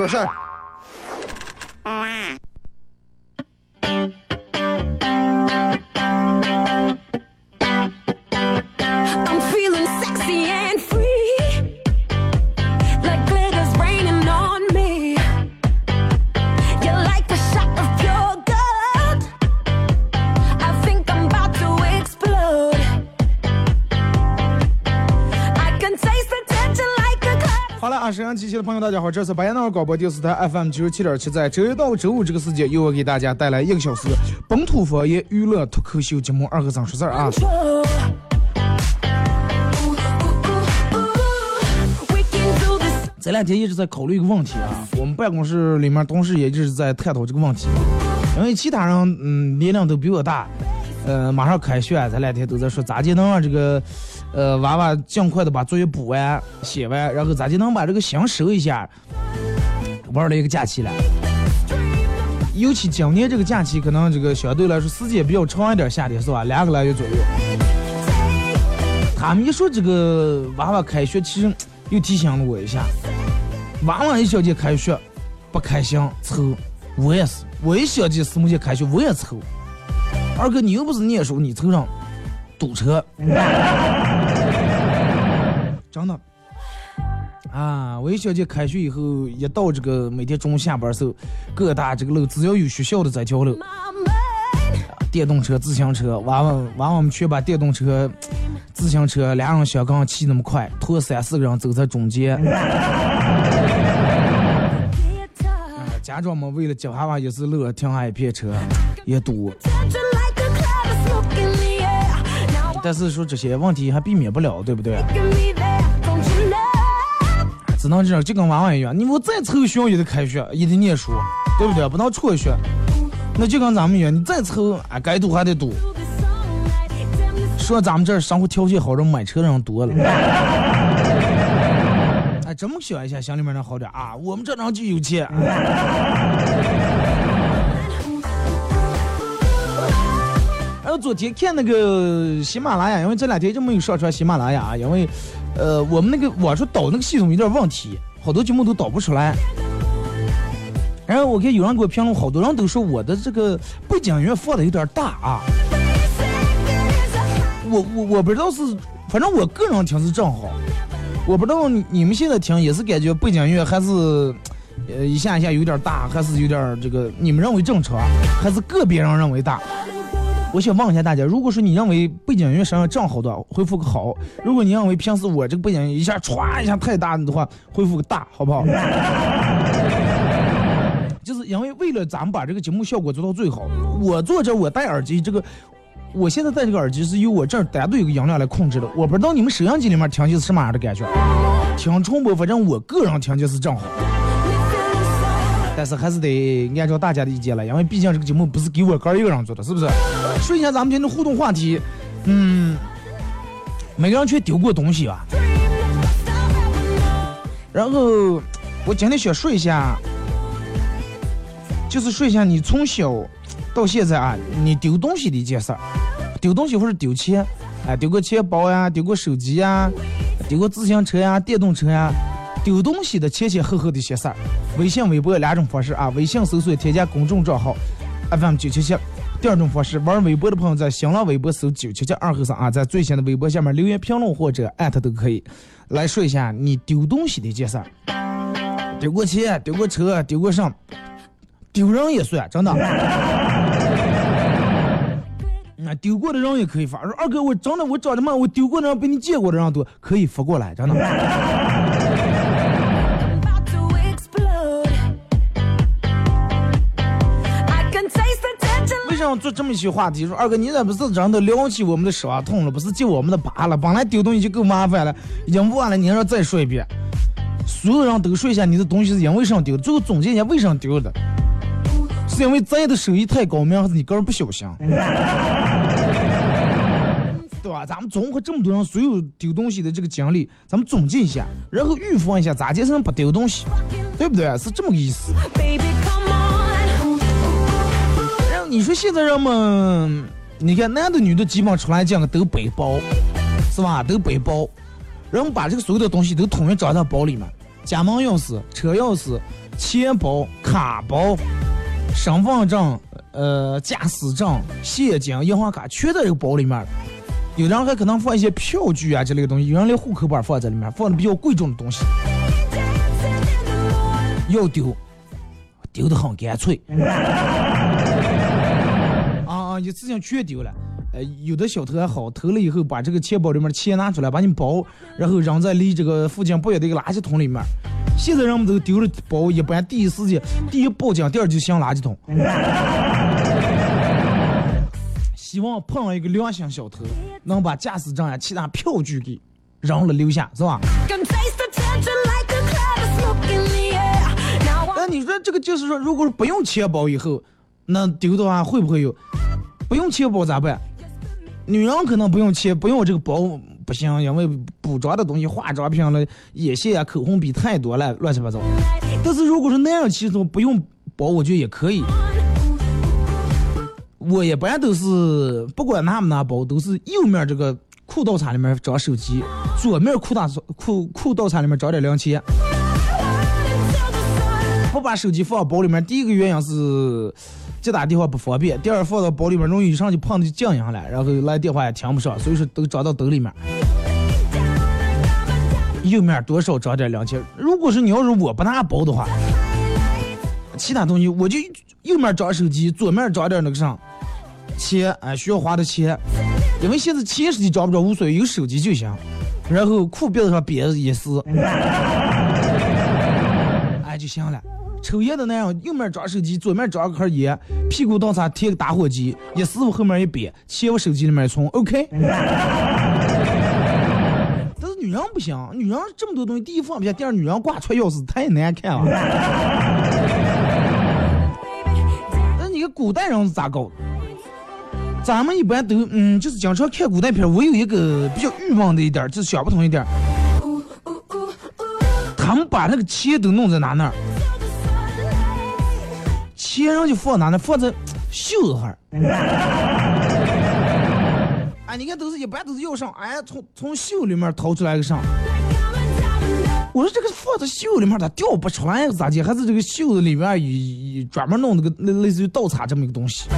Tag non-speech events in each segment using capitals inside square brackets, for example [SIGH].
说事儿。机器的朋友，大家好，这是白彦淖尔广播电视台 FM 九十七点七，在周一到周五这个时间，由我给大家带来一个小时本土方言娱乐脱口秀节目《二和尚说事》啊。这两天一直在考虑一个问题啊，我们办公室里面同事也一直在探讨这个问题，因为其他人嗯年龄都比我大，呃马上开学，这两天都在说咋就能让这个呃娃娃尽快的把作业补完写完，然后咱就能把这个心收一下，玩了一个假期了。尤其今年这个假期，可能这个相对来说时间比较长一点，夏天是吧？两个来月左右。他们一说这个娃娃开学，其实又提醒了我一下，娃娃一小节开学不开心愁，我也是，我一小节四母节开学我也愁。二哥，你又不是念书，你愁上堵车，真的。啊！我一小节开学以后，一到这个每天中午下班时候，各大这个路只要有学校的在交流，电动车、自行车，娃娃娃娃们全把电动车、自行车俩人相杠骑那么快，拖三四个人走在中间。[LAUGHS] 家长们为了接娃娃也是乐，停下一片车，也堵。但是说这些问题还避免不了，对不对？只能这样，就跟娃娃一样，你我再凑学也得开学，也得念书，对不对？不能辍学。那就跟咱们一样，你再凑，啊，该堵还得堵。说咱们这儿生活条件好，人买车的人多了。哎，这么想一下，乡里面能好点啊。我们这人就有钱。然后昨天看那个喜马拉雅，因为这两天就没有上传喜马拉雅，因为，呃，我们那个网上导那个系统有点问题，好多节目都导不出来。然后我看有人给我评论，好多人都说我的这个背景音乐放的有点大啊。我我我不知道是，反正我个人听是正好，我不知道你你们现在听也是感觉背景音乐还是，呃一下一下有点大，还是有点这个你们认为正常，还是个别人认为大？我想问一下大家，如果说你认为背景音乐声音正好的，回复个好；如果你认为平时我这个背景音一下歘一下太大的话，回复个大，好不好？[LAUGHS] 就是因为为了咱们把这个节目效果做到最好，我坐着我戴耳机，这个我现在戴这个耳机是由我这儿单独有个音量来控制的，我不知道你们收音机里面听起是什么样的感觉，听重播，反正我个人听起是正好，但是还是得按照大家的意见来，因为毕竟这个节目不是给我哥一个人做的，是不是？说一下咱们今天的互动话题，嗯，每个人去丢过东西吧，然后我今天想说一下。就是说一下你从小到现在啊，你丢东西的一件事儿，丢东西或者丢钱，哎，丢个钱包呀，丢个手机呀，丢个自行车呀、电动车呀，丢东西的前前后后的一些事儿。微信、微博两种方式啊，微信搜索添加公众账号 FM 九七七。第二种方式，玩微博的朋友在新浪微博搜九七七二和三啊，在最新的微博下面留言评论或者艾特都可以，来说一下你丢东西的一件事儿，丢过钱、丢过车、丢过什丢人也算，真的。[LAUGHS] 那丢过的人也可以发，说二哥，我真的我长这么，我丢过的人比你见过的人多，可以发过来，真的。做这么一些话题？说二哥，你咋不是真的撩起我们的伤痛了，不是揭我们的疤了？本来丢东西就够麻烦了，已经忘了，你还要再说一遍。所有人都说一下你的东西是因为什么丢，最后总结一下为什么丢的，是因为咱的手艺太高明，还是你个人不小心？对吧？咱们综合这么多人所有丢东西的这个经历，咱们总结一下，然后预防一下咋节省不丢东西，对不对？是这么个意思。你说现在人们，你看男的女的基本上出来讲都背包，是吧？都背包，人们把这个所有的东西都统一装到包里面，家门钥匙、车钥匙、钱包、卡包、身份证、呃驾驶证、现金、银行卡全在这个包里面。有的人还可能放一些票据啊之类的东西，有人连户口本放在里面，放的比较贵重的东西。要丢，丢的很干脆。一次性全丢了。呃，有的小偷还好，偷了以后把这个钱包里面的钱拿出来，把你包，然后扔在离这个附近不远的一个垃圾桶里面。现在人们都丢了包，一般第一时间第一报警，第二就向垃圾桶。希望碰上一个良心小偷，能把驾驶证啊、其他票据给扔了留下，是吧那你说这个就是说，如果是不用钱包以后，那丢的话会不会有？不用钱包咋办？女人可能不用钱，不用这个包不行，因为补妆的东西、化妆品了、眼线啊、口红笔太多了，乱七八糟。但是如果是男人，其实不用包，我觉得也可以。我一般都是不管拿不拿包，都是右面这个裤兜衩里面装手机，左面裤衩裤裤兜衩里面装点零钱。不把手机放包里面，第一个原因是接打电话不方便，第二放到包里面容易一上去碰就静音了，然后来电话也听不上，所以说都装到兜里面。右面多少装点零钱。如果是你要是我不拿包的话，其他东西我就右面装手机，左面装点那个啥钱，哎，需要花的钱，因为现在钱实际装不着无所谓，有手机就行。然后裤边子上别一撕，哎就行了。抽烟的那样，右面装手机，左面装个盒烟，屁股倒上贴个打火机，一师傅后面一别，钱往手机里面一存，OK。[LAUGHS] 但是女人不行，女人这么多东西，第一放不下，第二女人挂串钥匙太难看了。[LAUGHS] 那你看古代人是咋搞的？咱们一般都嗯，就是经常看古代片，我有一个比较郁闷的一点，就是想不通一点儿，他们把那个钱都弄在哪那儿？钱人就放哪呢？放在 [TSK] 袖子上儿。[LAUGHS] 哎，你看都是一般都是要上，哎，从从袖里面掏出来个上。我说这个放在袖里面它掉不出来，咋的？还是这个袖子里面有有专门弄那个类类似于倒插这么一个东西？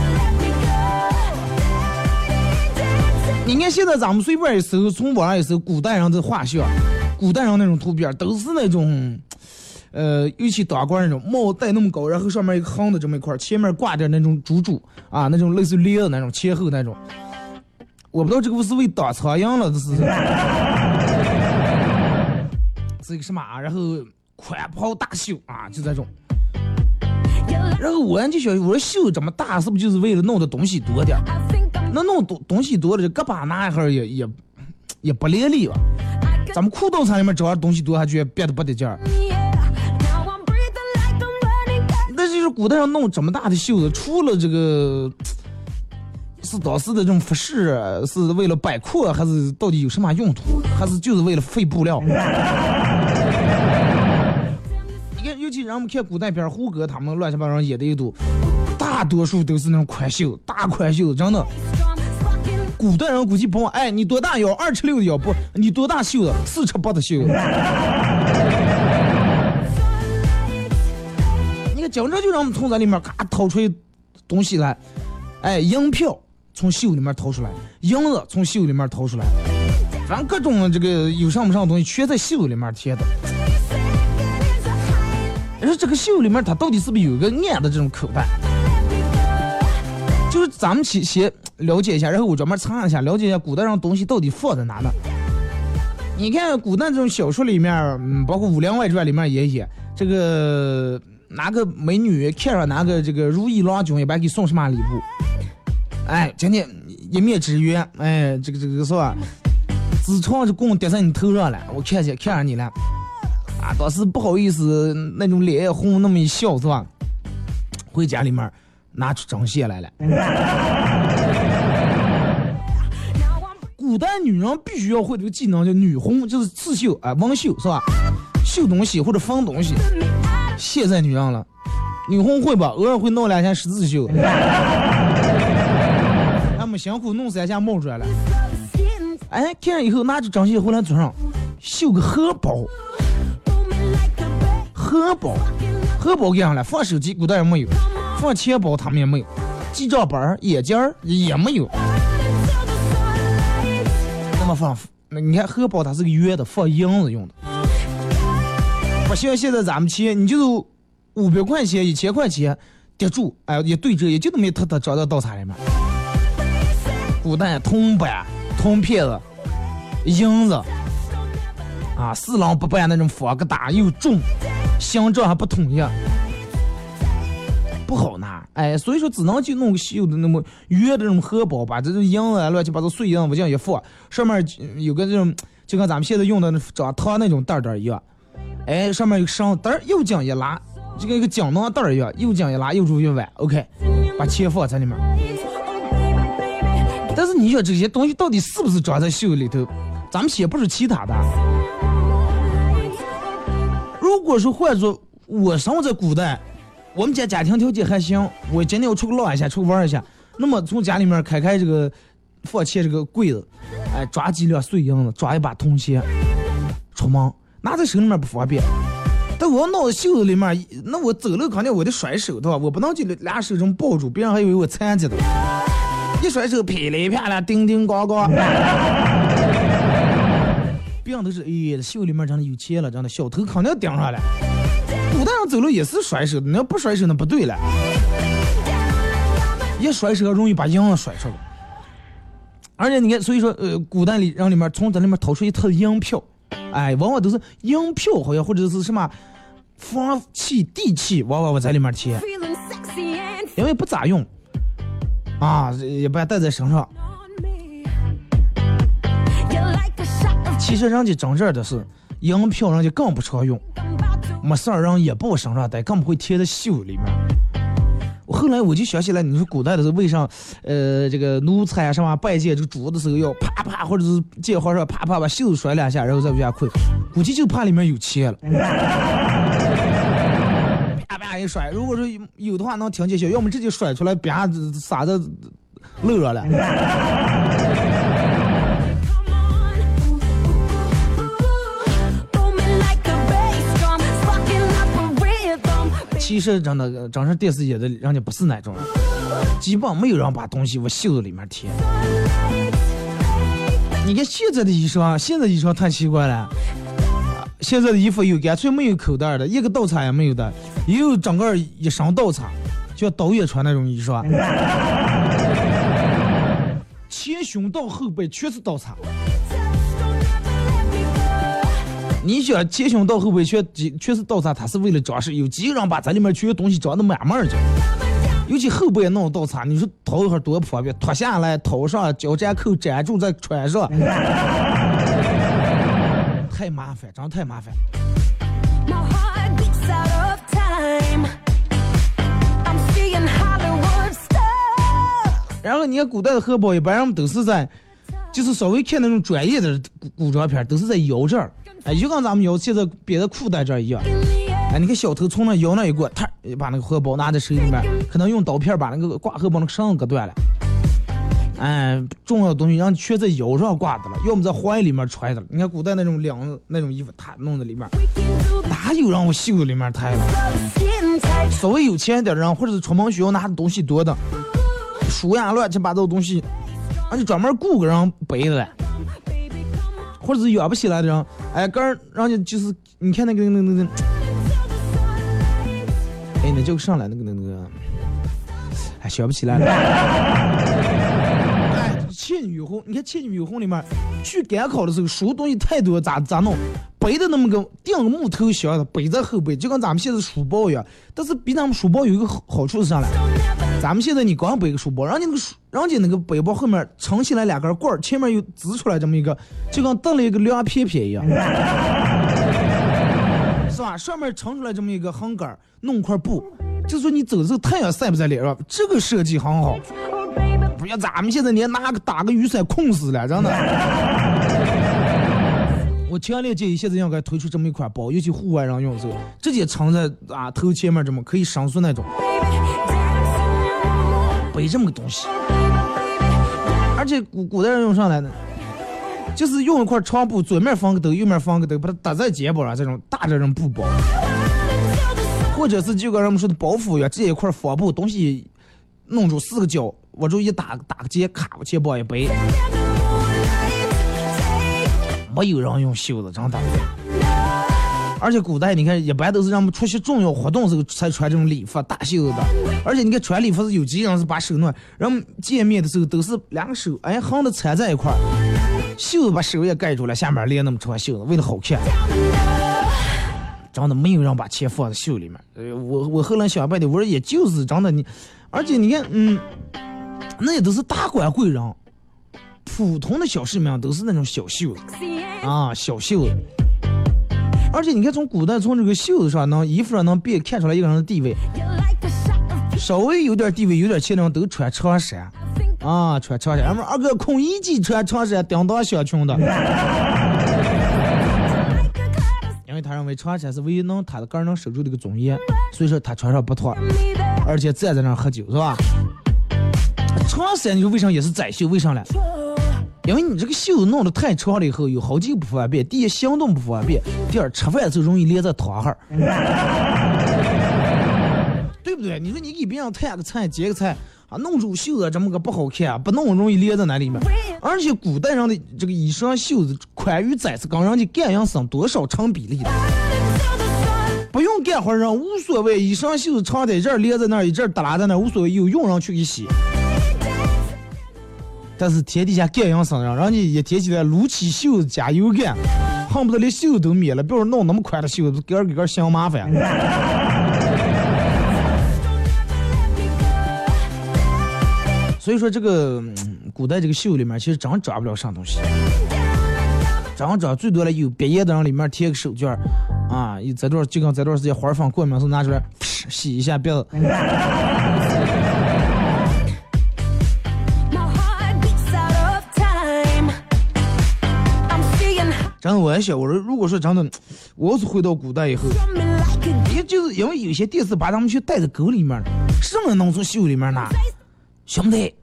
你看现在咱们随便一搜，从网上一搜古代人的画像，古代人那种图片都是那种，呃，尤其大褂那种帽戴那么高，然后上面一个横的这么一块，前面挂点那种珠珠啊，那种类似于链子那种前后那种。我不知道这个不是为挡苍蝇了，这是是一个什么啊？然后宽袍大袖啊，就这种。然后我就想，我说袖这么大，是不是就是为了弄的东西多点？那弄东东西多了，这胳膊那一会儿也也也不连理吧？咱们裤兜上里面只要东西多，还觉得憋得不得劲儿。是古代人弄这么大的袖子，除了这个是当时的这种服饰，是为了摆阔，还是到底有什么用途？还是就是为了费布料？[LAUGHS] 你看，尤其让我们看古代片，胡歌他们乱七八糟演的一都，大多数都是那种宽袖，大宽袖，真的。古代人估计不，哎，你多大腰？二尺六的腰不？你多大袖子？四尺八的袖子。经常就让我们从这里面咔掏出东西来，哎，银票从袖里面掏出来，银子从袖里面掏出来，反正各种这个有上不上的东西全在袖里面贴的。你说这个袖里面它到底是不是有一个暗的这种口袋？就是咱们去先了解一下，然后我专门查一下，了解一下古代上东西到底放在哪呢？你看古代这种小说里面，嗯，包括《武林外传》里面也写，这个哪个美女看上哪个这个如意郎君，一般给送什么礼物？哎，今天一面之缘，哎，这个这个是吧？自创这棍跌在你头上了，我看见看上你了，啊，当时不好意思，那种脸红，那么一笑是吧？回家里面拿出针线来了。古代女人必须要会这个技能，叫女红，就是刺绣啊，纹绣是吧？绣东西或者缝东西。现在女人了，女红会吧？偶尔会弄两下十字绣。[LAUGHS] 他们辛苦弄三下冒出来了。哎，看了以后拿着针线回来桌上绣个荷包，荷包，荷包干啥了？放手机，古代也没有；放钱包，他们也没有；记账本儿、眼镜儿也没有。那么放，那你看荷包它是个圆的，放银子用的。不像现在咱们钱，你就是五百块钱、一千块钱叠住，哎，也对折，也就那么一坨坨装到刀叉里面。古代铜板、铜片子、银子，啊，四郎不办那种方疙瘩又重，形状还不统一，不好拿。哎，所以说只能就弄个绣的那么圆的那种荷包，把这种银子啊乱七八糟碎银子往这样一放，上面有个这种，就跟咱们现在用的那长糖那种袋袋一样。哎，上面有个绳袋儿，又紧一拉，就跟一个锦囊袋一样，又紧一拉，右住又弯。OK，把钱放在里面。但是你说这些东西到底是不是装在袖里头？咱们先不是其他的。如果说换做我生活在古代，我们家家庭条件还行，我今天要出去浪一下，出去玩一下，那么从家里面开开这个放钱这个柜子，哎，抓几两碎银子，抓一把铜钱，出门拿在手里面不方便。但我要闹在袖子里面，那我走路肯定我得甩手对吧？我不能就俩手这么抱住，别人还以为我残疾的。一甩手噼里啪啦，叮叮咣咣。[LAUGHS] 别人都是哎，袖里面真的有钱了，真的小偷肯定盯上了。古代人走路也是甩手的，你要不甩手那不对了。一甩手容易把银子甩出来。而且你看，所以说呃，古代里人里面从这里面掏出一沓银票，哎，往往都是银票，好像或者是什么房契、地契，往往我在里面贴，因为不咋用。啊，也不带在身上。其实人家真正的是银票，人家更不常用，没事儿人也不往身上带，更不会贴在袖里面。后来我就想起来，你说古代的时候为啥，呃，这个奴才什么拜见这个主的时候要啪啪，或者是见皇上啪啪把袖子甩两下，然后再往下跪，估计就怕里面有钱了。啪啪一甩，如果说有的话能听见响，要么直接甩出来，啪撒在漏上了。其实真的，真是电视演的，人家不是那种人，基本没有人把东西往袖子里面贴。你看现在的衣裳，现在衣裳太奇怪了。现在的衣服有干脆没有口袋的，一个倒插也没有的，也有整个一身倒插，就像导演穿那种衣裳，[LAUGHS] 前胸到后背全是倒插。你想前胸到后背全全是倒插，它是为了装饰，有几个人把这里面全东西装的满满的，尤其后背弄倒插，你说掏一会儿多不方便，脱下来掏上，脚粘扣粘住再穿上。[LAUGHS] 太麻烦，真太麻烦。然后你看古代的荷包，一般人们都是在，就是稍微看那种专业的古古装片，都是在腰这儿，哎，就跟咱们腰现在别的裤带这儿一样。哎，你看小偷从那腰那一过，他把那个荷包拿在手里面，可能用刀片把那个挂荷包那个绳子割断了。哎，重要东西让全在腰上挂的了，要么在怀里面揣的了。你看古代那种领那种衣服，他弄在里面，哪有让我袖子里面抬了？稍微有钱一点的人，或者是出门需要拿的东西多的，书呀乱七八糟东西，俺就专门雇个人背的了。或者是养不起来的人，哎，跟人家就是你看那个那个那个，哎，那就上来那个那个，哎，学不起来了。倩女幽魂，你看倩女幽魂里面去赶考的时候，书东西太多，咋咋弄？背的那么个钉个木头箱子，背在后背，就跟咱们现在书包一样。但是比咱们书包有一个好处是啥嘞？咱们现在你光背个书包，人家那个书，人家那个背包后面撑起来两根棍儿，前面又支出来这么一个，就跟蹬了一个凉片片一样。[LAUGHS] 是吧？上面撑出来这么一个横杆，弄块布，就说你走的时候太阳晒不在脸上，这个设计很好。不要咱们现在连拿个打个雨伞困死了，真的。[LAUGHS] 我强烈建议现在应该推出这么一款包，尤其户外人用的时候，直接撑在啊头前面这么可以上诉那种，背这么个东西。而且古古代人用上来呢，就是用一块长布，左面放个兜，右面放个兜，把它搭在肩膀上，这种大这种布包，或者是就跟人们说的包袱一样，直接一块方布，东西弄出四个角，我就一打，打个结，卡往肩膀一背，没有人用袖子，真的。而且古代你看，一般都是让我们出席重要活动时候才穿这种礼服大袖子的。而且你看穿礼服是有几人是把手弄，人们见面的时候都是两个手哎横的缠在一块儿，袖子把手也盖住了，下面连那么长袖子，为了好看。真的没有人把钱放在袖里面。呃，我我后来想半天，我说也就是真的你，而且你看，嗯，那也都是大官贵人，普通的小市民都是那种小袖子啊，小袖子。而且你看，从古代从这个袖子上能衣服上能辨看出来一个人的地位，稍微有点地位、有点钱的人都穿长衫啊，穿长衫。俺们二哥孔乙己穿长衫，叮当响穷的，因为他认为长衫是唯一能他的个人能守住这个尊严，所以说他穿上不脱，而且站在那儿喝酒是吧？长衫你说为啥也是窄袖？为啥嘞？因为你这个袖子弄得太长了以后，有好几个不方便：第一，行动不方便；第二，吃饭的时候容易连在汤哈，[LAUGHS] 对不对？你说你给别人摊个菜、接个菜啊，弄出袖子这么个不好看，不弄容易连在那里面。而且古代上的这个衣裳袖子宽与窄是跟人家干养生多少成比例的。不用干活人无所谓，衣裳袖子长在这儿连在那儿，一阵耷拉在那儿无所谓，有用人去给洗。但是天底下干养生人，人家一天起来撸起袖子加油干，恨不得连袖都灭了，别说弄那么宽的袖子，给儿给个嫌麻烦。所以说这个、嗯古代这个袖里面其实真抓不了啥东西，真抓最多了有毕业的人里面贴个手绢儿啊，这段就跟这段时间花儿放过敏时候拿出来洗一下鼻子。真的我还想，我说如果说真的，[TSK] 我要是回到古代以后，也就是因为有些电视把他们去带到沟里面了，什么能从袖里面拿？兄弟，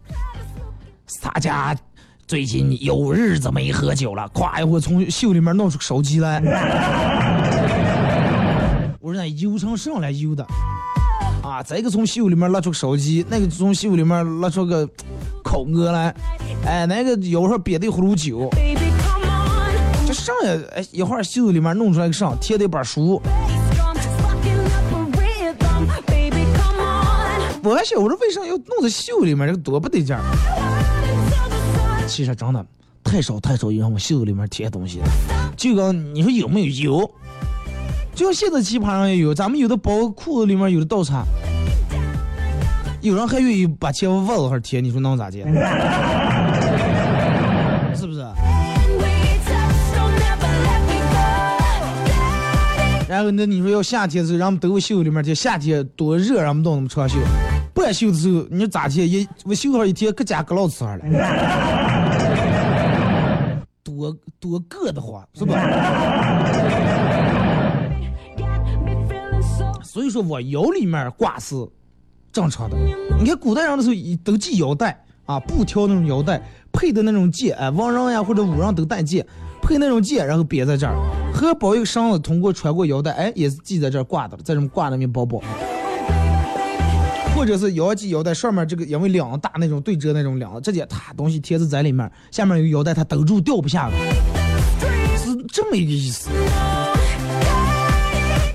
咱家最近有日子没喝酒了，咵一会从袖里面弄出手机来，[LAUGHS] 我说那油成上来油的，啊，这个从袖里面拿出个手机，那个从袖里面拿出个口哥来，哎，那个有时候憋的葫芦酒。上呀，哎，一会儿袖子里面弄出来个上，贴的一本书。我还想，我说为啥要弄在袖子里面？这个多不得劲儿。其实真的太少太少有人往袖子里面贴东西了。就跟你说有没有有？就像现在棋盘上也有，咱们有的包裤子里面有的倒插，有人还愿意把钱往袜子上贴，你说能咋接？[LAUGHS] 然后那你说要夏天的时候，让我们都往袖里面贴，夏天多热，让我们都那么长袖。半袖的时候，你咋贴？一我袖上一贴，搁家搁老瓷儿了。[LAUGHS] 多多硌得慌，是吧？所以说我腰里面挂是正常的。你看古代人的时候都系腰带啊，布条那种腰带，配的那种戒，哎，王人呀或者武人都戴戒，配那种剑，然后别在这儿，荷包一个绳子通过穿过腰带，哎，也是系在这儿挂的，在这么挂那面包包。或者是腰系腰带上面这个因为两个大那种对折那种两，直接它东西贴着在里面，下面有腰带，它兜住掉不下来，是这么一个意思。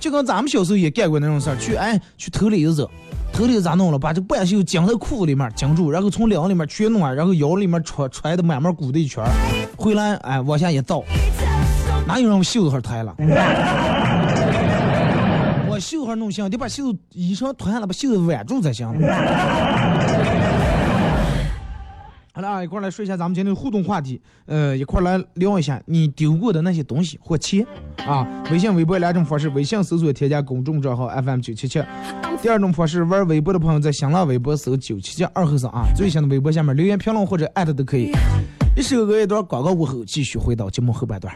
就跟咱们小时候也干过那种事儿，去哎去偷栗子，偷栗子咋弄了？把这半袖绞在裤子里面绞住，然后从领里面全弄完，然后腰里面揣揣的满满鼓的一圈，回来哎往下一倒，哪有人袖子上抬了？[LAUGHS] 我袖子上弄行，得把袖子衣裳脱下来，把袖子挽住才行。好了啊，一块来说一下咱们今天的互动话题，呃，一块来聊一下你丢过的那些东西或钱啊。微信、微博两种方式，微信搜索添加公众账号 FM 九七七，第二种方式玩微博的朋友在新浪微博搜九七七二后三啊，最新的微博下面留言评论或者艾特都可以。一首歌一段广告过后，继续回到节目后半段。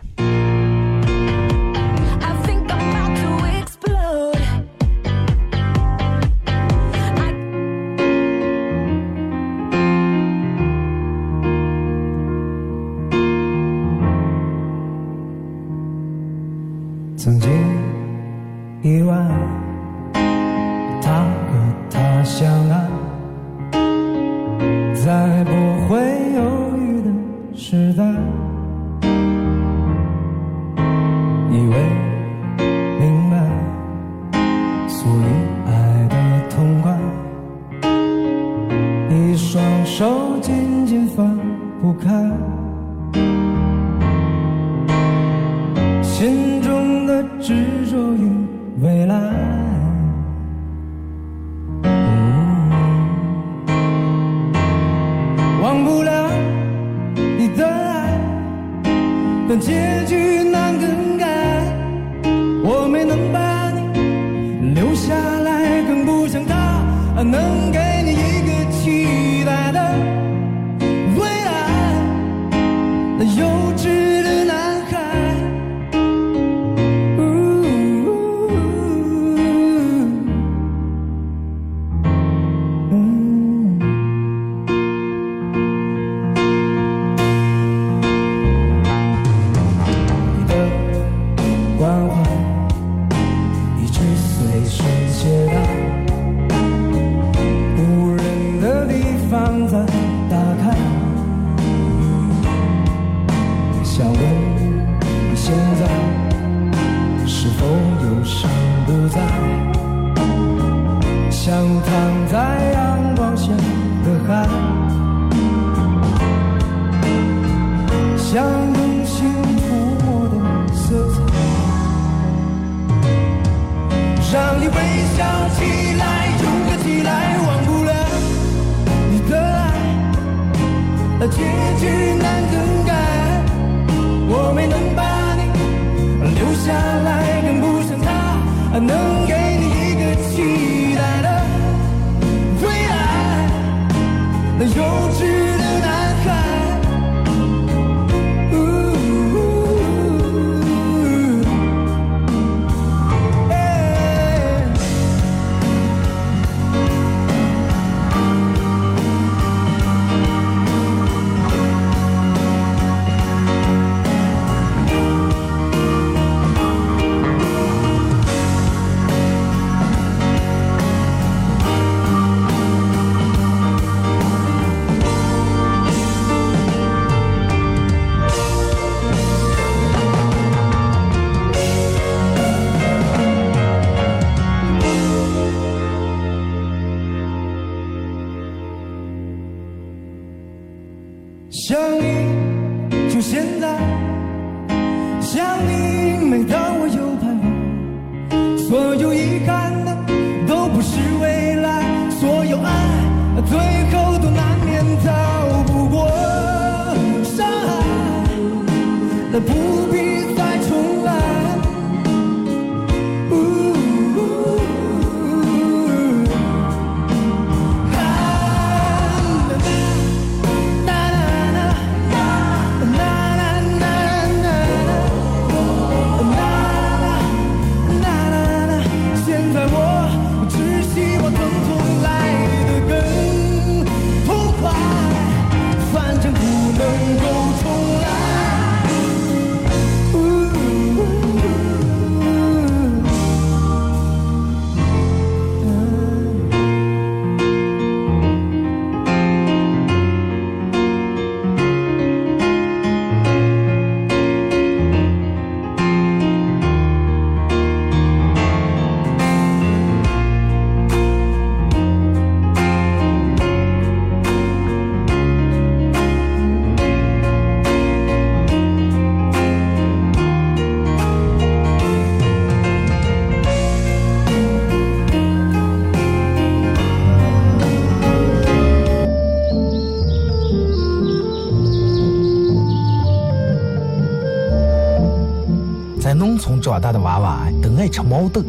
长大的娃娃都爱吃毛豆。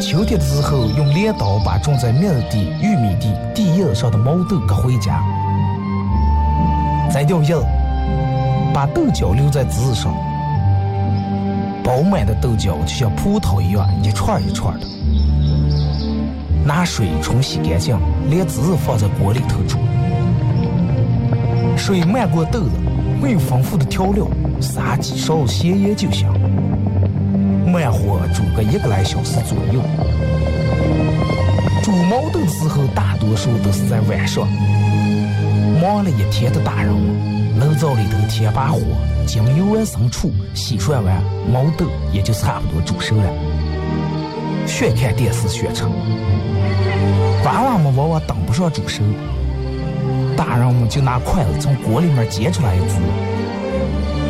秋天的时候，用镰刀把种在麦地、玉米地地叶上的毛豆割回家，摘掉叶，把豆角留在枝上，饱满的豆角就像葡萄一样，一串一串的。拿水冲洗干净，连籽放在锅里头煮。水漫过豆子，没有丰富的调料，撒几勺咸盐就行。慢火煮个一个来小时左右。煮毛豆的时候，大多数都是在晚上。忙了一天的大人们，炉灶里头添把火，将油完生醋，洗涮完，毛豆也就差不多煮熟了。学看电视学成，娃娃们往往等不上煮熟，大人们就拿筷子从锅里面夹出来一只，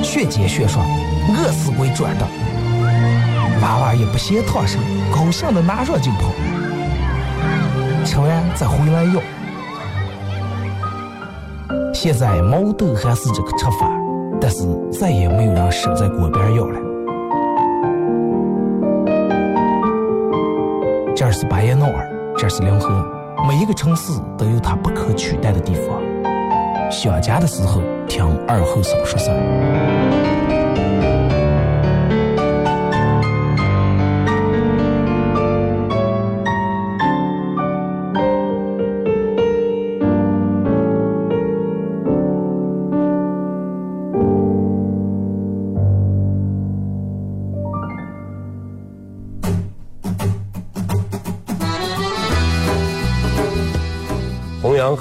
学煎学涮，饿死鬼转的。娃娃也不嫌烫手，高兴的拿上就跑，吃完再回来要。现在毛豆还是这个吃法，但是再也没有人守在锅边要了。这是巴彦淖尔，这是临河，每一个城市都有它不可取代的地方。想家的时候，听二后生说事儿。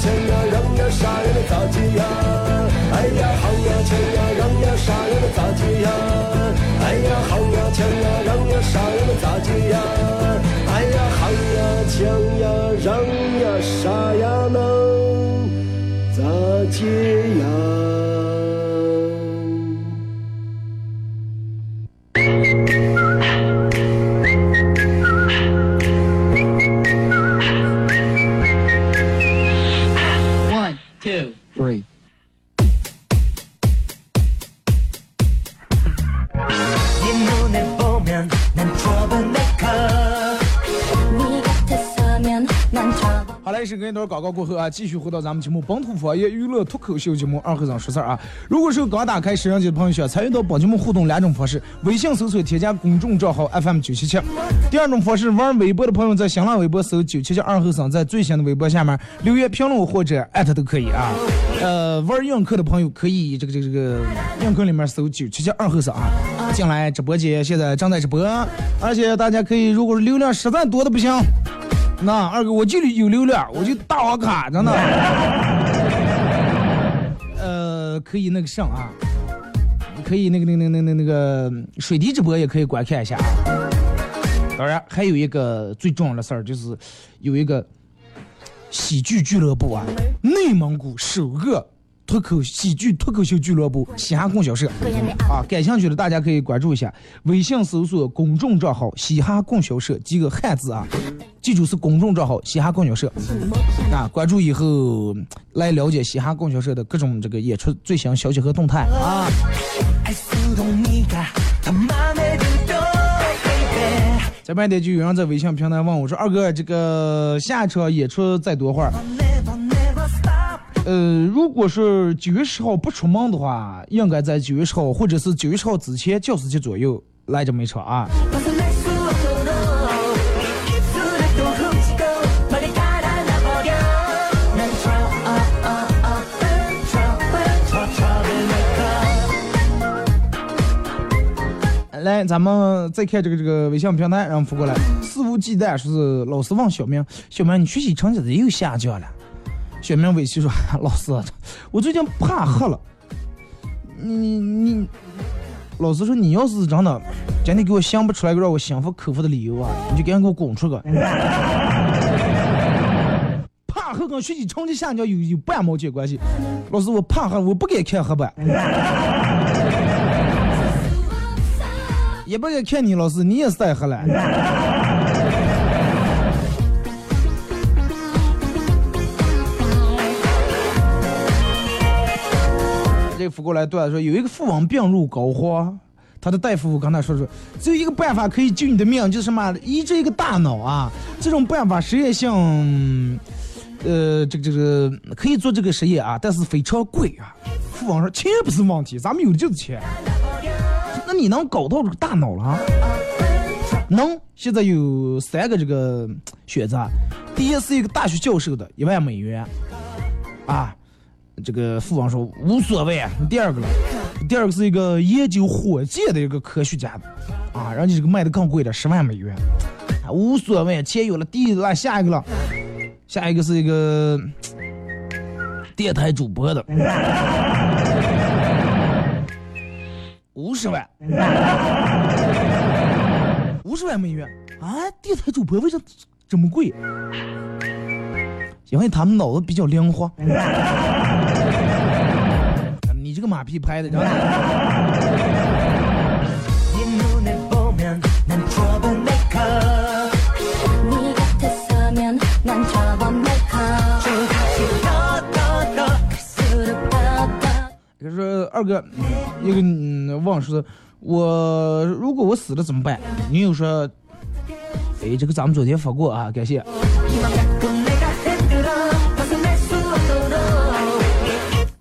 钱呀让呀啥呀么咋借呀？哎呀好呀钱呀让呀啥呀么咋借呀？哎呀好呀钱呀让呀啥呀么咋借呀？哎呀好呀钱呀让呀啥呀么咋借呀？广告过后啊，继续回到咱们节目本土方言娱乐脱口秀节目二和尚说事儿啊。如果是刚打开摄像机的朋友，想参与到本节目互动两种方式：微信搜索添加公众账号 FM 九七七；第二种方式，玩微博的朋友在新浪微博搜九七七二和尚，在最新的微博下面留言评论或者艾特都可以啊。呃，玩映客的朋友可以这个这个这个映客里面搜九七七二和尚啊，进来直播间现在正在直播，而且大家可以，如果是流量实在多的不行。那二哥，我就有流量，我就大网卡，着呢。[LAUGHS] 呃，可以那个上啊，可以那个那个那个那个那个水滴直播也可以观看一下啊。当然，还有一个最重要的事儿，就是有一个喜剧俱乐部啊，内蒙古首个脱口喜剧脱口秀俱乐部嘻哈供销社啊，感兴趣的大家可以关注一下，微信搜索公众账号“嘻哈供销社”几个汉字啊。记住是公众账号“嘻哈供销社”，啊，关注以后来了解嘻哈供销社的各种这个演出最新消息和动态啊。再慢点就有人在微信平台问我说：“二哥，这个下一场演出再多会儿？”呃，如果是九月十号不出门的话，应该在九月十号或者是九月十号之前教师节左右来这么一场啊。来，咱们再看这个这个微信平台，然后发过来，肆无忌惮说是老师问小明，小明你学习成绩怎又下降了？小明委屈说，老师，我最近怕黑了。你你，老师说你要是真的，今天给我想不出来个让我心服口服的理由啊，你就赶紧给我滚出去。怕黑跟学习成绩下降有有半毛钱关系。老师，我怕黑，我不敢看黑板，也不该看你老师，你也晒黑了。这个扶过来段子说，有一个富翁病入膏肓，他的大夫跟他说说，只有一个办法可以救你的命，就是什么移植一个大脑啊。这种办法实验性，呃，这个这个可以做这个实验啊，但是非常贵啊。富翁说钱不是问题，咱们有的就是钱。你能搞到这个大脑了啊？能，现在有三个这个选择，第一是一个大学教授的，一万美元，啊，这个富翁说无所谓。第二个了，第二个是一个研究火箭的一个科学家的，啊，人家这个卖的更贵点，十万美元，无所谓，钱有了，第一了，下一个了，下一个是一个电台主播的，十万。[LAUGHS] 五十万美元啊！电台主播为啥这么贵？因为他们脑子比较灵活。[LAUGHS] 你这个马屁拍的，二哥，一个问、嗯、是，我如果我死了怎么办？女友说，哎，这个咱们昨天发过啊，感谢。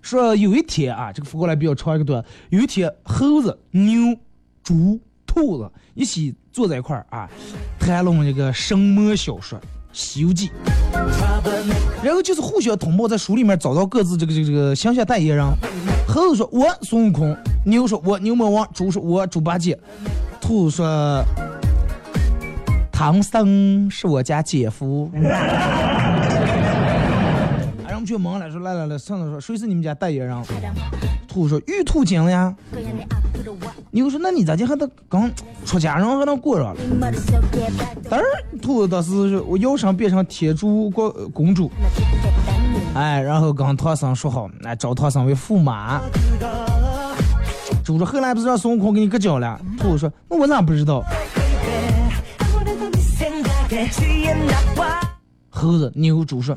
说有一天啊，这个发过来比较长一个段。有一天，猴子、牛、猪、兔子一起坐在一块儿啊，谈论这个神魔小说《西游记》，然后就是互相通报在书里面找到各自这个这个这个乡下代言人。猴子说：“我孙悟空。”牛说：“我牛魔王。”猪说：“我猪八戒。”兔子说：“唐僧是我家姐夫。”然后我们就懵了，说：“来来来，上头说谁是你们家代言人？”兔子说：“玉兔精了呀。”牛说：“那你咋就还能刚出家人还能过上了？”嘚儿，兔子当时是我摇身变成天竺国呃公主，哎，然后跟唐僧说好，来、哎、找唐僧为驸马。猪说后来不是让孙悟空给你割脚了？兔说那我咋不知道？猴子、牛、猪说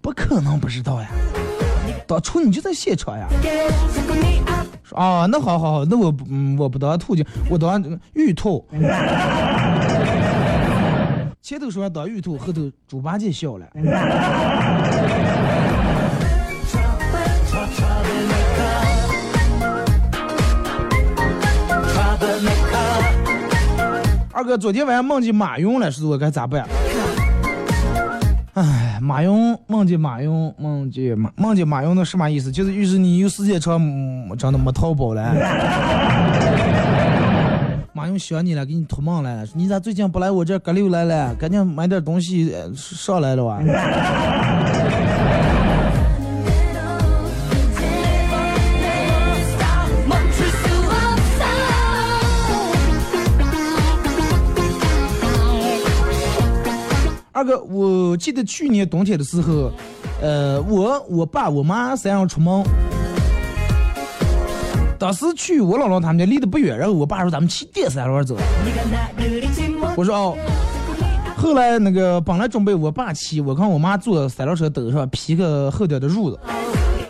不可能不知道呀，当初你就在现场呀。说啊，那好好好，那我嗯我不当兔精，我当玉兔。前头说当玉兔，后头猪八戒笑了。二哥，昨天晚上梦见马云了，是我该咋办？哎，马云梦见马云梦见马梦见马云，那什么意思？就是于是你有时间长，真的没淘宝了。俺又想你了，给你托梦来了。你咋最近不来我这隔六来了？赶紧买点东西上来了吧。二哥，我记得去年冬天的时候，呃，我我爸我妈三样出门。当时去我姥姥他们家离得不远，然后我爸说咱们骑电三轮走。我说哦，后来那个本来准备我爸骑，我看我妈坐三轮车兜上皮个厚点的褥子。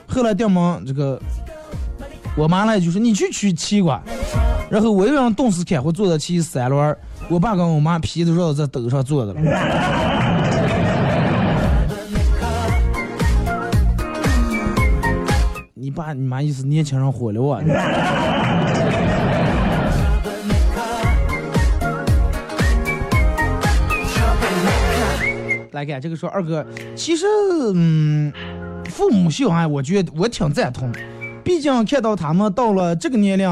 后来电门这个，我妈来就说你去取骑吧。然后我又让冻死开，我坐着骑三轮，我爸跟我妈皮的褥子在兜上坐着了。你爸你妈意思年轻人火了啊？[LAUGHS] 来看这个说二哥，其实嗯，父母秀啊，我觉得我挺赞同，毕竟看到他们到了这个年龄，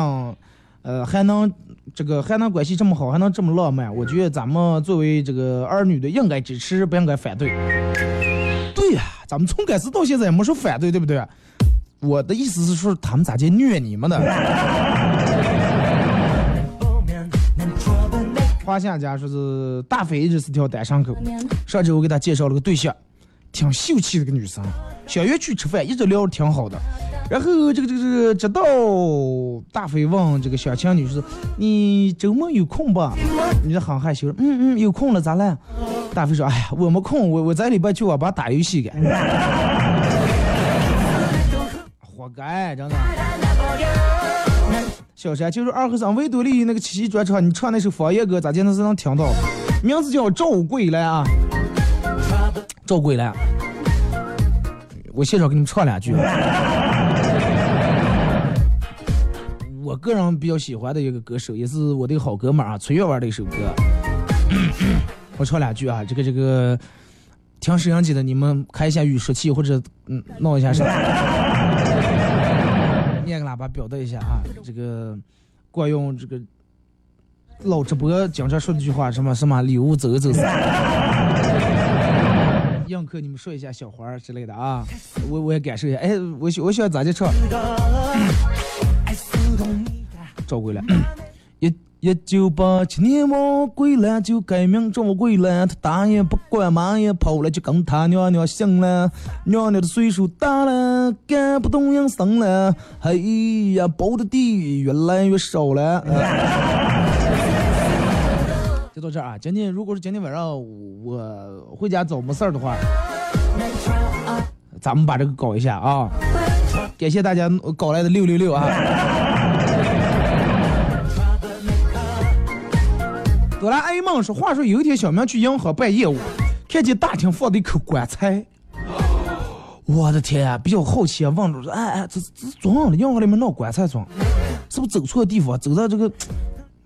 呃，还能这个还能关系这么好，还能这么浪漫，我觉得咱们作为这个儿女的应该支持，不应该反对。对呀、咱们从开始到现在也没说反对，对不对？我的意思是说他们咋就虐你们呢？花夏家说是大飞一直是条单身狗上周我给他介绍了个对象挺秀气的个女生小月去吃饭一直聊的挺好的。然后这个这个这个直到大飞问这个小青女士你周末有空吧？女的很害羞嗯嗯有空了咋了？大飞说哎呀我没空我我在礼拜去网吧打游戏给活该，真的。小山就是二和尚维多利那个七夕专场，你唱那首方言歌，咋就能是能听到？名字叫赵桂来啊，赵桂来。我现场给你们唱两句。我个人比较喜欢的一个歌手，也是我的好哥们儿啊，崔月玩的一首歌。[CLEARS THROAT] 我唱两句啊，这个这个，听摄像机的你们开一下语速器或者嗯弄一下声。念个喇叭表达一下啊，这个惯用这个老直播经常说的句话，什么什么礼物走一走。[LAUGHS] 映客你们说一下小花儿之类的啊，我我也感受一下。哎，我我喜欢咋的唱？赵桂兰，一九八七年我归来就改名赵桂兰，她大爷不管妈也跑了，就跟他娘娘姓了。娘娘的岁数大了，干不动营生了，哎呀，包的地越来越少了。就到这儿啊！今天如果是今天晚上我回家早没事儿的话，咱们把这个搞一下啊！感谢大家搞来的六六六啊！哆啦 A 梦说，话说有一天小明去银行办业务，看见大厅放的一口棺材，我的天啊！比较好奇啊，问着说，哎哎，这这装上了银行里面闹棺材装，是不是走错地方，走到这个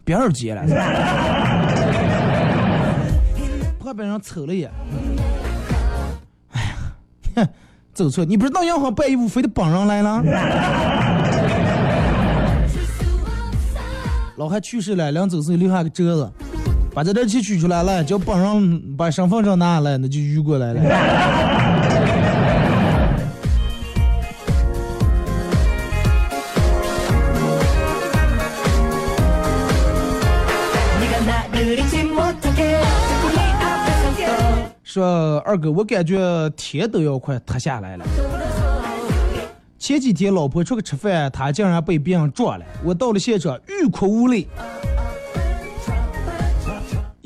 边儿街了？旁边人瞅了一眼，哎呀，哼，走错！你不是到银行办业务，非得绑人来了？老汉去世了，临走时留下个折子，把这点钱取出来了，叫帮人把身份证拿来，那就淤过来了。说二哥，我感觉天都要快塌下来了。前几天老婆出去吃饭，她竟然被别人撞了。我到了现场，欲哭无泪。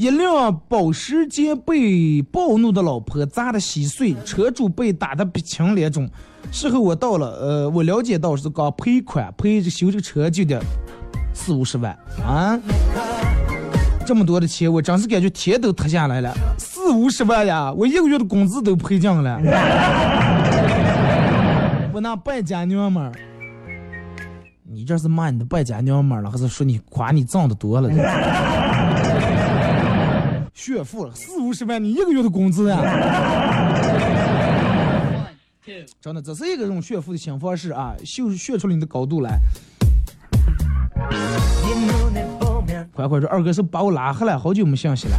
一辆保时捷被暴怒的老婆砸得稀碎，车主被打得鼻青脸肿。事后我到了，呃，我了解到是刚赔款赔修这个车就得四五十万啊。这么多的钱，我真是感觉天都塌下来了，四五十万呀，我一个月的工资都赔尽了。我那败家娘们儿，你这是骂你的败家娘们儿了，还是说你夸你挣的多了？炫富了，四五十万，你一个月的工资呀！真的，这是一个这种炫富的新方式啊，秀炫出了你的高度来。快快说，二哥是把我拉黑了，好久没信息了。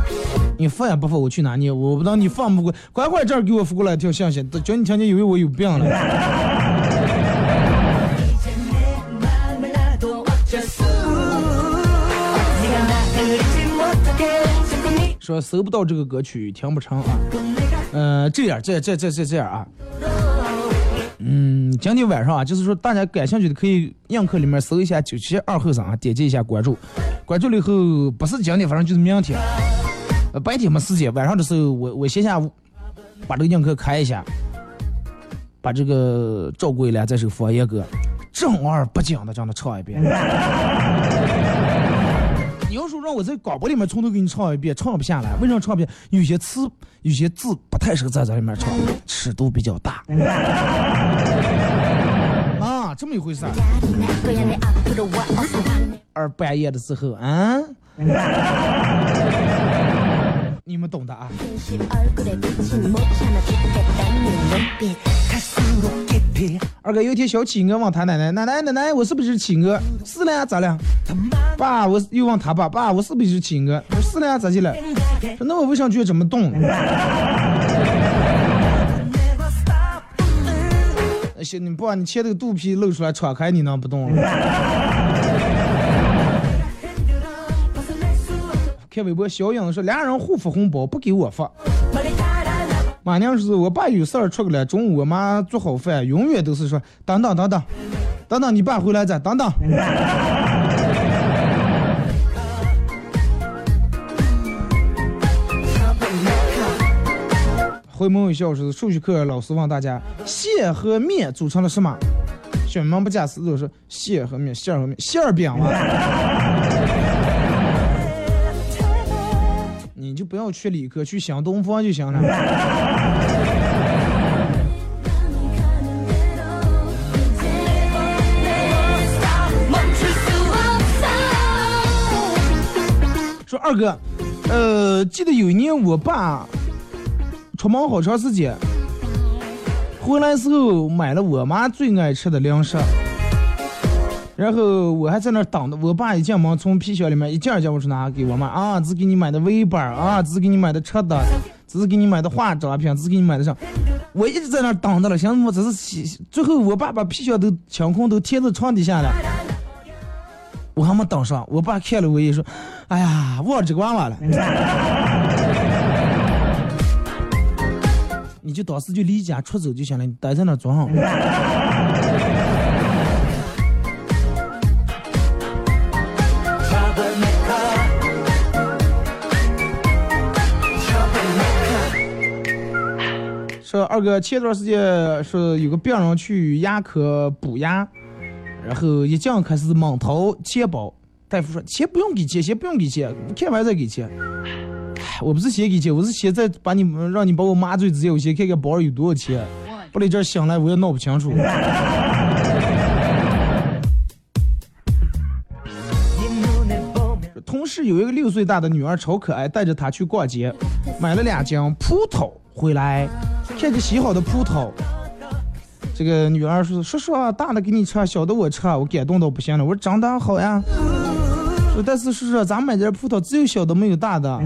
你放也不放，我去哪里？我不知道你放不过。快快这儿给我发过来一条信息，叫你听见以为我有病了。说搜不到这个歌曲，听不成啊。嗯、这样，这这这这这样啊。嗯，今天晚上啊，就是说大家感兴趣的可以映客里面搜一下九七二后生啊，点击一下关注，关注了以后不是今天，反正就是明天，白天没时间，晚上的时候我我线下把这个映客开一下，把这个赵桂兰这首佛爷歌正儿八经的这样的唱一遍。让我在广播里面从头给你唱一遍，唱不下来。为什么唱不下？有些词、有些字不太适合在这里面唱，尺度比较大。[LAUGHS] 啊，这么一回事儿。二半夜的时候，啊，[LAUGHS] 你们懂的啊。二哥有一天小企鹅问他奶奶：“奶奶奶奶，我是不是企鹅？”是了呀，咋了？爸，我又问他爸：“爸，我是不是企鹅？”我说：“是了呀，咋的了？”说：“那我为啥觉得这么动？”行，你不你切这个肚皮露出来敞开，你能不动？看微博，小影说俩人互发红包，不给我发。马娘说我爸有事儿出去了，中午我妈做好饭，永远都是说等等等等，等等你爸回来再等等。回眸一笑是数学课老师问大家，馅和面组成了什么？小明不假思索说馅和面，馅和面，馅儿饼啊。不要去理科，去想东方就行了。说二哥，呃，记得有一年我爸出门好长时间，回来时候买了我妈最爱吃的零食，然后我还在那儿等着。我爸一进门，从皮箱里面一件一件我说拿给我妈啊，这是给你买的围板啊，这是给你买的吃的，[LAUGHS] 这是给你买的化妆品，这是给你买的啥？我一直在那儿等着了，想我这是洗最后我爸把皮箱都清空，都贴到床底下了。我还没等上，我爸看了我一眼说：“哎呀，忘了这个娃娃了。[LAUGHS] ”你就当时就离家出走就行了，你待在那儿说二哥，前段时间说有个病人去牙科补牙，然后一进开始猛掏钱包，大夫说钱不用给钱，先不用给钱，看完再给钱。[SIGHS] 我不是先给钱，我是现在把你让你把我麻醉之前，我先看看包里有多少钱，不然这醒来我也闹不清楚。[LAUGHS] 同事有一个六岁大的女儿超可爱，带着她去逛街，买了两斤葡萄回来，看着洗好的葡萄，这个女儿说：“叔叔啊，大的给你吃，小的我吃。”我感动到不行了，我说：“长大好呀。”说但是叔叔，咱买点葡萄只有小的没有大的。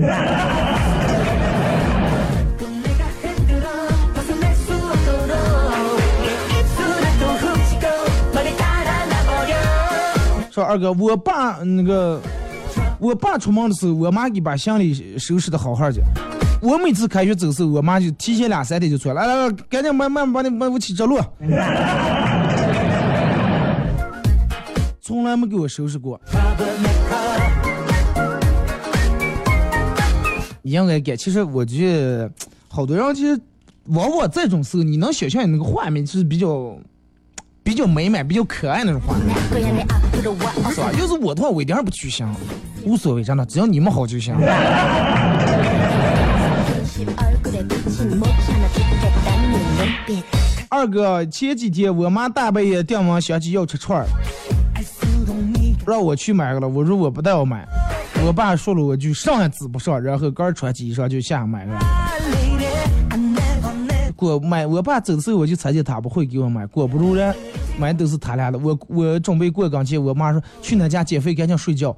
说二哥，我爸那个，我爸出门的时候，我妈给把行李收拾的好好的。我每次开学走的时候，我妈就提前两三天就出来，来来来，赶紧慢慢把你把我起着路。从来没给我收拾过。应该给。其实我觉得，好多人其实往往这种时候，你能想象你那个画面就是比较比较美满、比较可爱那种画面，是吧？要是我的话，我一点儿不去想，无所谓，真的，只要你们好就行。二哥，前几天我妈大半夜电话响起要吃串儿，让我去买个了。我说我不带我买，我爸说了我就上也指不上，然后刚穿起衣裳就下买了。果买我爸走的时候我就猜见他不会给我买，果不其然，买都是他俩的。我我准备过岗前，我妈说去那家减肥，赶紧睡觉。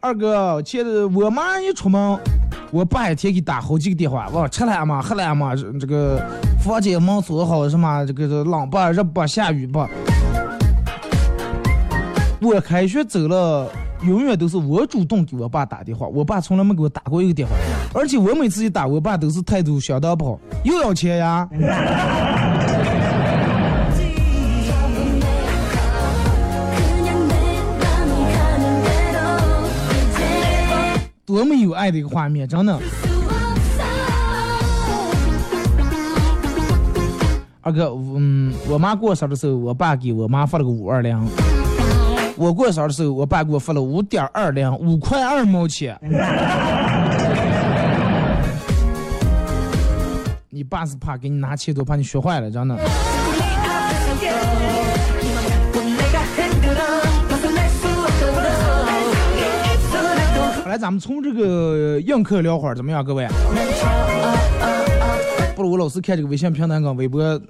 二哥，现在我妈一出门，我爸一天给打好几个电话，我吃了吗？喝了吗？这个房间门锁好什么？这个冷不热不下雨不？我开学走了，永远都是我主动给我爸打电话，我爸从来没给我打过一个电话，而且我每次一打，我爸都是态度相当不好，又要钱呀。多么有爱的一个画面，真的。二哥，嗯，我妈过生日的时候，我爸给我妈发了个五二零；我过生日的时候，我爸给我发了五点二零，五块二毛钱。[LAUGHS] 你爸是怕给你拿钱多，怕你学坏了，真的。咱们从这个映客聊会儿，怎么样，各位？不如我老是看这个微信平台跟微博，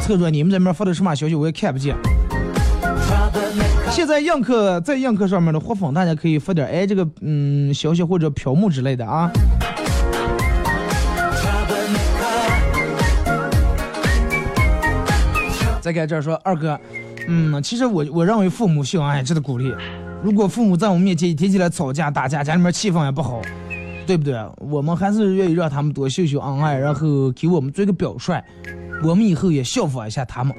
测着你们这边发的什么消息，我也看不见。现在映客在映客上面的活粉，大家可以发点哎这个嗯消息或者票目之类的啊。再看这儿说二哥，嗯，其实我我认为父母秀恩爱值得鼓励。如果父母在我们面前一天起来吵架打架，家里面气氛也不好，对不对？我们还是愿意让他们多秀秀恩爱，然后给我们做个表率，我们以后也效仿一下他们。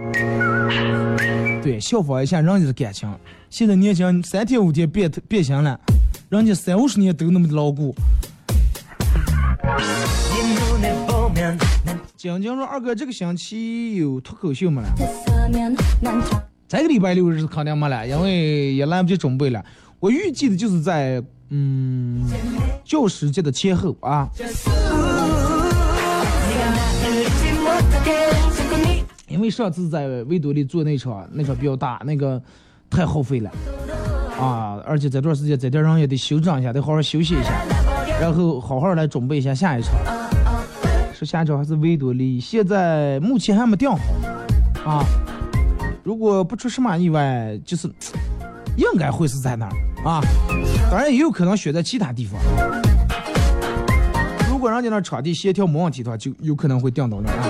对，效仿一下人家的感情。现在年轻人三天五天变变心了，人家三五十年都那么牢固。晶晶说：“二哥，这个星期有脱口秀没了？这个礼拜六日是肯定没了，因为也来不及准备了。我预计的就是在嗯教师节的前后啊，因为上次在维多利做那场，那场比较大，那个太耗费了啊，而且这段时间这点人也得休整一下，得好好休息一下，然后好好来准备一下下一场。是下一场还是维多利？现在目前还没定好啊。如果不出什么意外，就是应该会是在那儿啊。当然也有可能选在其他地方。如果人家那场地协调没问题的话，就有可能会定到那儿啊。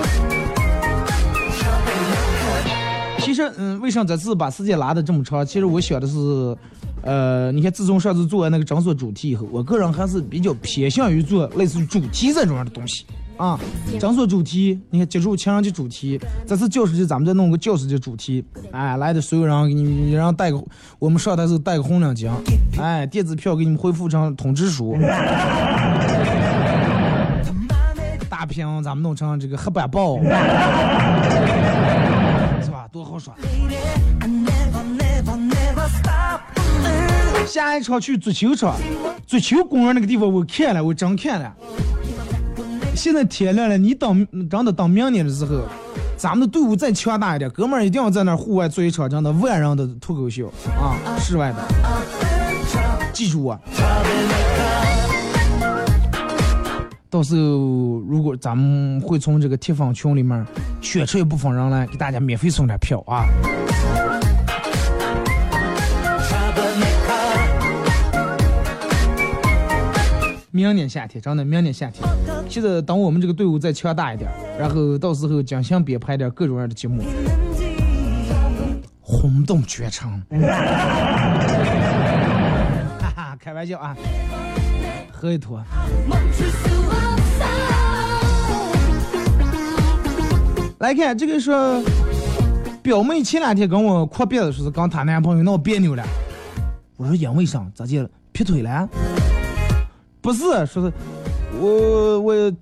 其实，嗯，为啥这次把时间拉的这么长？其实我想的是，呃，你看，自从上次做完那个诊所主题以后，我个人还是比较偏向于做类似于主题这种样的东西啊。诊所主题，你看接触情人节主题，这次教师节咱们再弄个教师节主题，哎，来的所有人给你们，让带个，我们上台时候带个红领巾，哎，电子票给你们恢复成通知书。[LAUGHS] 大屏咱们弄成这个黑板报，是吧？多好耍！下一场去足球场，足球公园那个地方我看了，我真看了。现在天亮了，你等真的等明年的时候，咱们的队伍再强大一点，哥们儿一定要在那户外做一场真的万人的脱口秀啊，室外的，记住啊。到时候如果咱们会从这个铁粉群里面选出一部分人来，给大家免费送点票啊。明年夏天，真的，明年夏天。现在等我们这个队伍再强大一点，然后到时候精心编排点各种样的节目，轰动全场。哈哈，开玩笑啊，喝一坨。来看这个说，表妹前两天跟我阔别的时候，跟她男朋友闹别扭了。我说因为啥？咋的了？劈腿了？不是，说是我我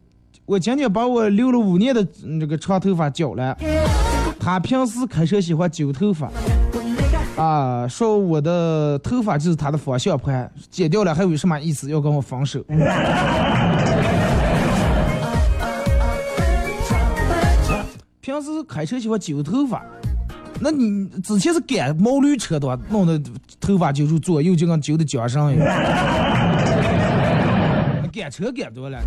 我今天把我留了五年的这个长头发剪了。他平时开车喜欢揪头发，啊，说我的头发就是他的方向盘，剪掉了还有什么意思？要跟我分手？平时开车喜欢揪头发，那你之前是赶毛驴车的，弄得头发揪住左右，就跟揪的缰绳一样。赶车赶多了。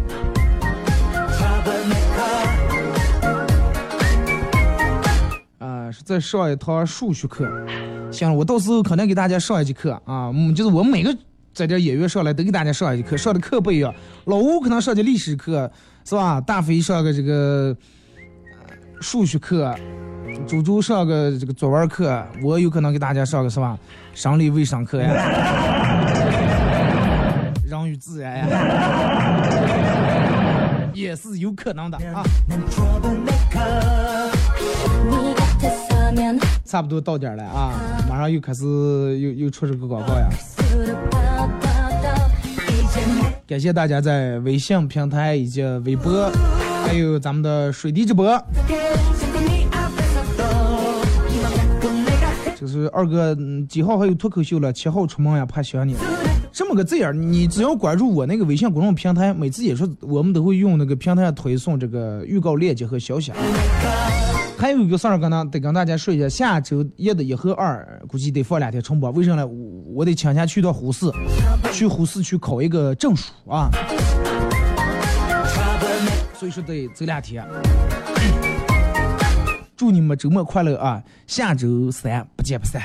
啊，是在上一堂数学课。行，我到时候可能给大家上一节课啊。嗯，就是我每个在这演员上来都给大家上一节课，上的课不一样。老吴可能上节历史课，是吧？大飞上个这个数学课，猪猪上个这个作文课，我有可能给大家上个是吧？生理卫生课呀，与自然呀，[LAUGHS] 也是有可能的啊。差不多到点了啊，马上又开始又又出这个广告呀。感谢大家在微信平台以及微博，还有咱们的水滴直播。就是二哥，几号还有脱口秀了？七号出门呀，怕想你。这么个字眼，你只要关注我那个微信公众平台，每次也是我们都会用那个平台推送这个预告链接和消息。还有一个事儿，跟大得跟大家说一下，下周一的一和二估计得放两天重播。为什么呢？我得请假去到呼市，去呼市去考一个证书啊，所以说得走两天。祝你们周末快乐啊！下周三不见不散。